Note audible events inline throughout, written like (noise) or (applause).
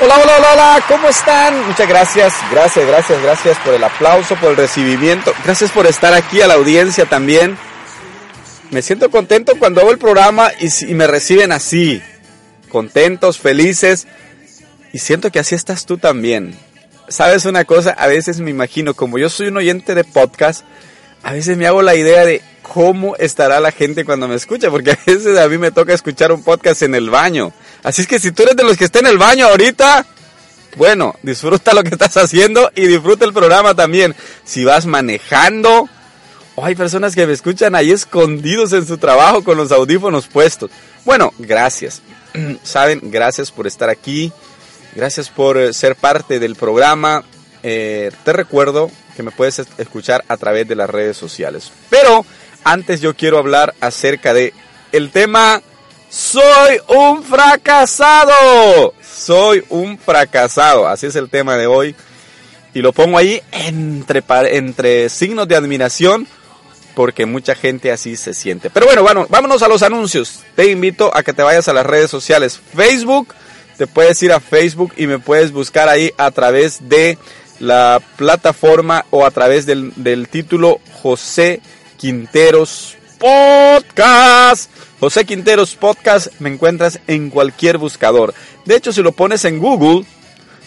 Hola, hola, hola, ¿cómo están? Muchas gracias, gracias, gracias, gracias por el aplauso, por el recibimiento. Gracias por estar aquí a la audiencia también. Me siento contento cuando hago el programa y, me reciben así, contentos, felices. Y siento que así estás tú también. ¿Sabes una cosa? A veces me imagino, como yo soy un oyente de podcast, a veces me hago la idea de cómo estará la gente cuando me escucha, porque a veces a mí me toca escuchar un podcast en el baño Así es que si tú eres de los que está en el baño ahorita, bueno, disfruta lo que estás haciendo y disfruta el programa también. Si vas manejando, o hay personas que me escuchan ahí escondidos en su trabajo con los audífonos puestos. Bueno, gracias. (clears throat) Saben, gracias por estar aquí. Gracias por eh, ser parte del programa. Eh, te recuerdo que me puedes escuchar a través de las redes sociales. Pero antes yo quiero hablar acerca de el tema soy un fracasado. Soy un fracasado. Así es el tema de hoy. Y lo pongo ahí entre, entre signos de admiración porque mucha gente así se siente. Pero bueno, bueno, vámonos a los anuncios. Te invito a que te vayas a las redes sociales. Facebook, te puedes ir a Facebook y me puedes buscar ahí a través de la plataforma o a través del, del título José Quinteros Podcast. José Quinteros Podcast me encuentras en cualquier buscador. De hecho, si lo pones en Google,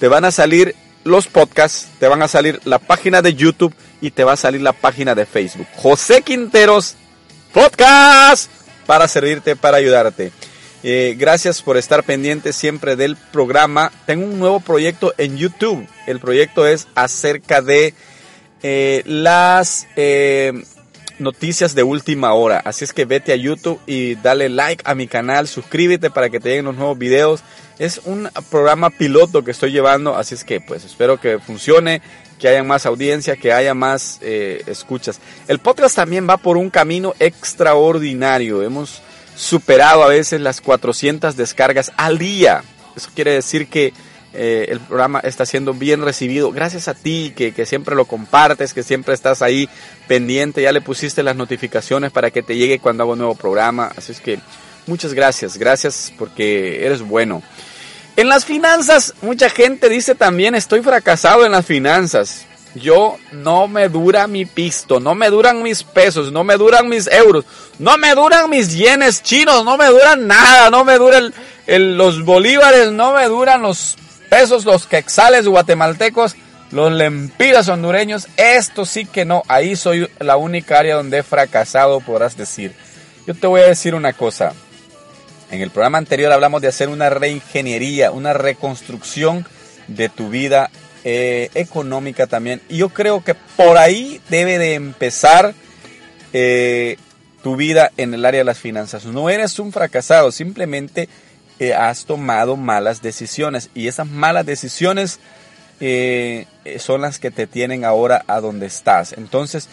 te van a salir los podcasts, te van a salir la página de YouTube y te va a salir la página de Facebook. José Quinteros Podcast para servirte, para ayudarte. Eh, gracias por estar pendiente siempre del programa. Tengo un nuevo proyecto en YouTube. El proyecto es acerca de eh, las eh, noticias de última hora. Así es que vete a YouTube y dale like a mi canal, suscríbete para que te lleguen los nuevos videos. Es un programa piloto que estoy llevando, así es que pues espero que funcione, que haya más audiencia, que haya más escuchas. El podcast también va por un camino extraordinario. Hemos superado a veces las 400 descargas al día. Eso quiere decir que eh, el programa está siendo bien recibido. Gracias a ti que, que, siempre lo compartes, que siempre estás ahí pendiente. Ya le pusiste las notificaciones para que te llegue cuando hago un nuevo programa. Así es que muchas gracias. Gracias porque eres bueno. En las finanzas, mucha gente dice también estoy fracasado en las finanzas. Yo no me dura mi pisto, no me duran mis pesos, no me duran mis euros, no me duran mis yenes chinos, no me duran nada, no me duran los bolívares, no me duran los pesos, los quexales guatemaltecos, los lempiras hondureños, esto sí que no, ahí soy la única área donde he fracasado, podrás decir. Yo te voy a decir una cosa. En el programa anterior hablamos de hacer una reingeniería, una reconstrucción de tu vida eh, económica también. Y yo creo que por ahí debe de empezar eh, tu vida en el área de las finanzas. No eres un fracasado, simplemente has tomado malas decisiones y esas malas decisiones eh, son las que te tienen ahora a donde estás. Entonces,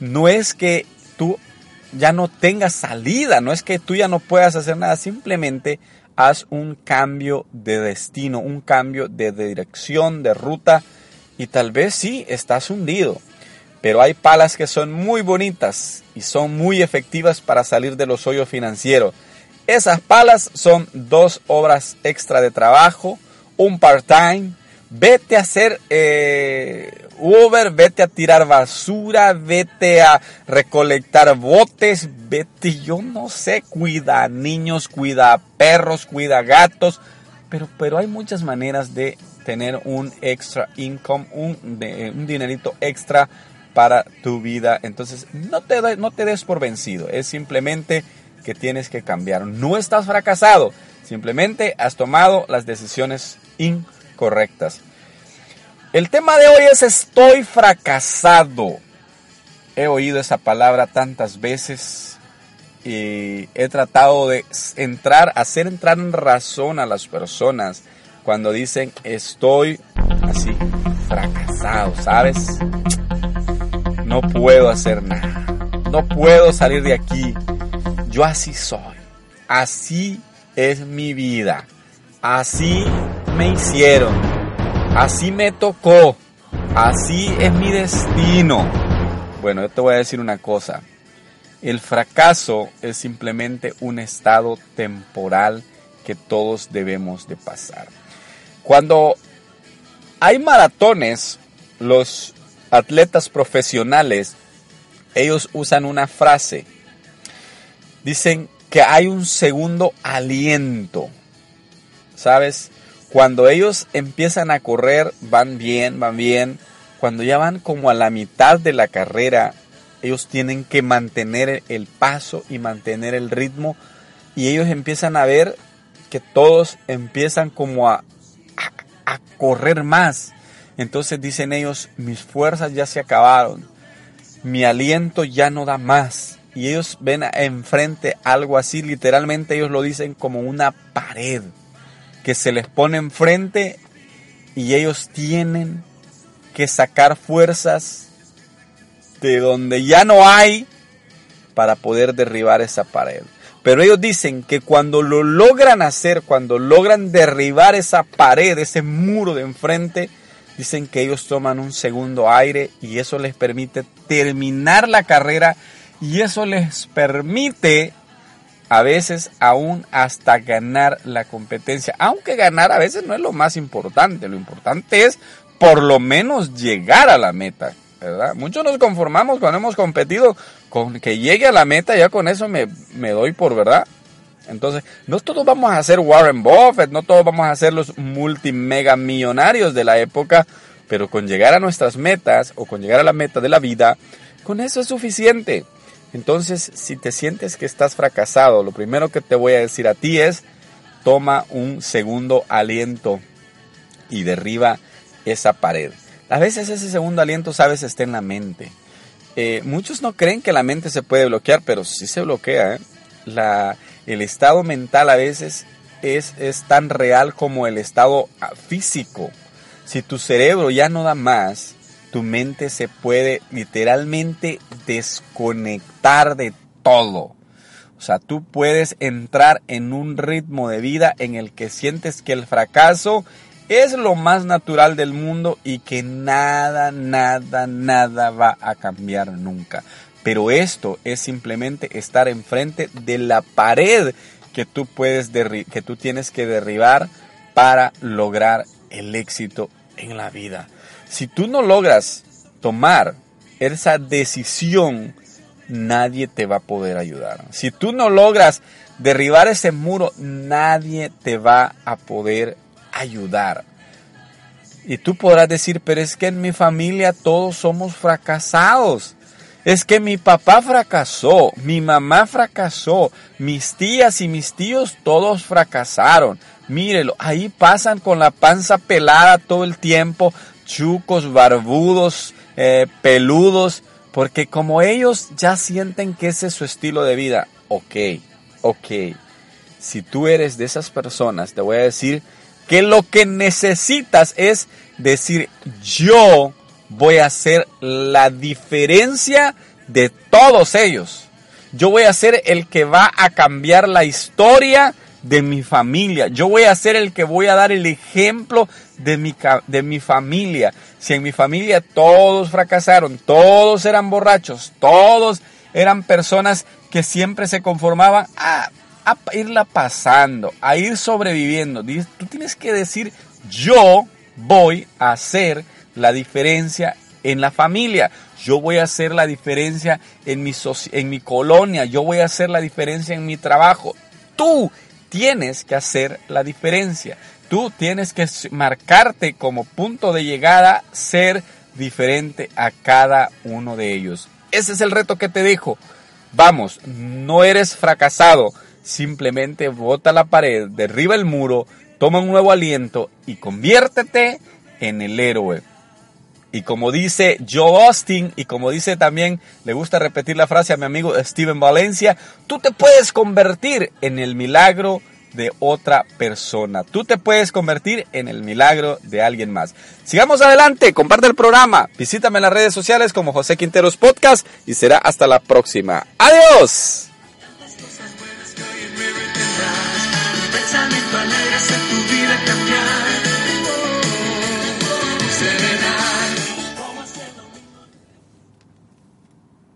no es que tú ya no tengas salida, no es que tú ya no puedas hacer nada, simplemente haz un cambio de destino, un cambio de dirección, de ruta y tal vez sí estás hundido, pero hay palas que son muy bonitas y son muy efectivas para salir de los hoyos financieros. Esas palas son dos obras extra de trabajo, un part-time. Vete a hacer eh, Uber, vete a tirar basura, vete a recolectar botes, vete, yo no sé, cuida niños, cuida perros, cuida gatos, pero, pero hay muchas maneras de tener un extra income, un, un dinerito extra para tu vida. Entonces, no te, no te des por vencido, es simplemente que tienes que cambiar. No estás fracasado, simplemente has tomado las decisiones incorrectas. El tema de hoy es estoy fracasado. he oído esa palabra tantas veces y he tratado de entrar, hacer entrar en razón a las personas cuando dicen estoy así fracasado, ¿sabes? No puedo hacer nada, no puedo salir de aquí, yo así soy, así es mi vida, así me hicieron, así me tocó, así es mi destino. Bueno, yo te voy a decir una cosa, el fracaso es simplemente un estado temporal que todos debemos de pasar. Cuando hay maratones, los atletas profesionales, ellos usan una frase. Dicen que hay un segundo aliento. ¿Sabes? Cuando ellos empiezan a correr, van bien, van bien. Cuando ya van como a la mitad de la carrera, ellos tienen que mantener el paso y mantener el ritmo y ellos empiezan a ver que todos empiezan como a, a, correr más. Entonces dicen ellos, mis fuerzas ya se acabaron, mi aliento ya no da más. Y ellos ven enfrente algo así, literalmente ellos lo dicen como una pared que se les pone enfrente y ellos tienen que sacar fuerzas de donde ya no hay para poder derribar esa pared. Pero ellos dicen que cuando lo logran hacer, cuando logran derribar esa pared, ese muro de enfrente, dicen que ellos toman un segundo aire y eso les permite terminar la carrera y eso les permite a veces aún hasta ganar la competencia. Aunque ganar a veces no es lo más importante, lo importante es por lo menos llegar a la meta. ¿verdad? Muchos nos conformamos cuando hemos competido con que llegue a la meta, ya con eso me, me doy por verdad. Entonces, no todos vamos a ser Warren Buffett, no todos vamos a ser los multimega millonarios de la época, pero con llegar a nuestras metas o con llegar a la meta de la vida, con eso es suficiente. Entonces, si te sientes que estás fracasado, lo primero que te voy a decir a ti es, toma un segundo aliento y derriba esa pared. A veces ese segundo aliento, sabes, está en la mente. Eh, muchos no creen que la mente se puede bloquear, pero sí se bloquea. ¿eh? El estado mental a veces es, es tan real como el estado ah, físico. Si tu cerebro ya no da más, tu mente se puede literalmente desconectar de todo. O sea, tú puedes entrar en un ritmo de vida en el que sientes que el fracaso es lo más natural del mundo y que nada, nada, nada va a cambiar nunca. Pero esto es simplemente estar enfrente de la pared que tú puedes que tú tienes que derribar para lograr el éxito en la vida. Si tú no logras tomar esa decisión, nadie te va a poder ayudar. Si tú no logras derribar ese muro, nadie te va a poder ayudar. Y tú podrás decir, pero es que en mi familia todos somos fracasados. Es que mi papá fracasó, mi mamá fracasó, mis tías y mis tíos todos fracasaron. Mírelo, ahí pasan con la panza pelada todo el tiempo, chucos, barbudos, eh, peludos, porque como ellos ya sienten que ese es su estilo de vida, ok, ok. Si tú eres de esas personas, te voy a decir que lo que necesitas es decir, yo voy a hacer la diferencia de todos ellos. Yo voy a ser el que va a cambiar la historia de mi familia. Yo voy a ser el que voy a dar el ejemplo de mi, de mi familia. Si en mi familia todos fracasaron, todos eran borrachos, todos eran personas que siempre se conformaban, ah, a irla pasando, a ir sobreviviendo. Tú tienes que decir, yo voy a hacer la diferencia en la familia, yo voy a hacer la diferencia en mi, en mi colonia, yo voy a hacer la diferencia en mi trabajo. Tú tienes que hacer la diferencia. Tú tienes que marcarte como punto de llegada, ser diferente a cada uno de ellos. Ese es el reto que te dejo. Vamos, no eres fracasado simplemente bota la pared, derriba el muro, toma un nuevo aliento y conviértete en el héroe. Y como dice Joe Austin y como dice también, le gusta repetir la frase a mi amigo Steven Valencia, tú te puedes convertir en el milagro de otra persona. Tú te puedes convertir en el milagro de alguien más. Sigamos adelante, comparte el programa, visítame en las redes sociales como José Quinteros Podcast y será hasta la próxima. Adiós.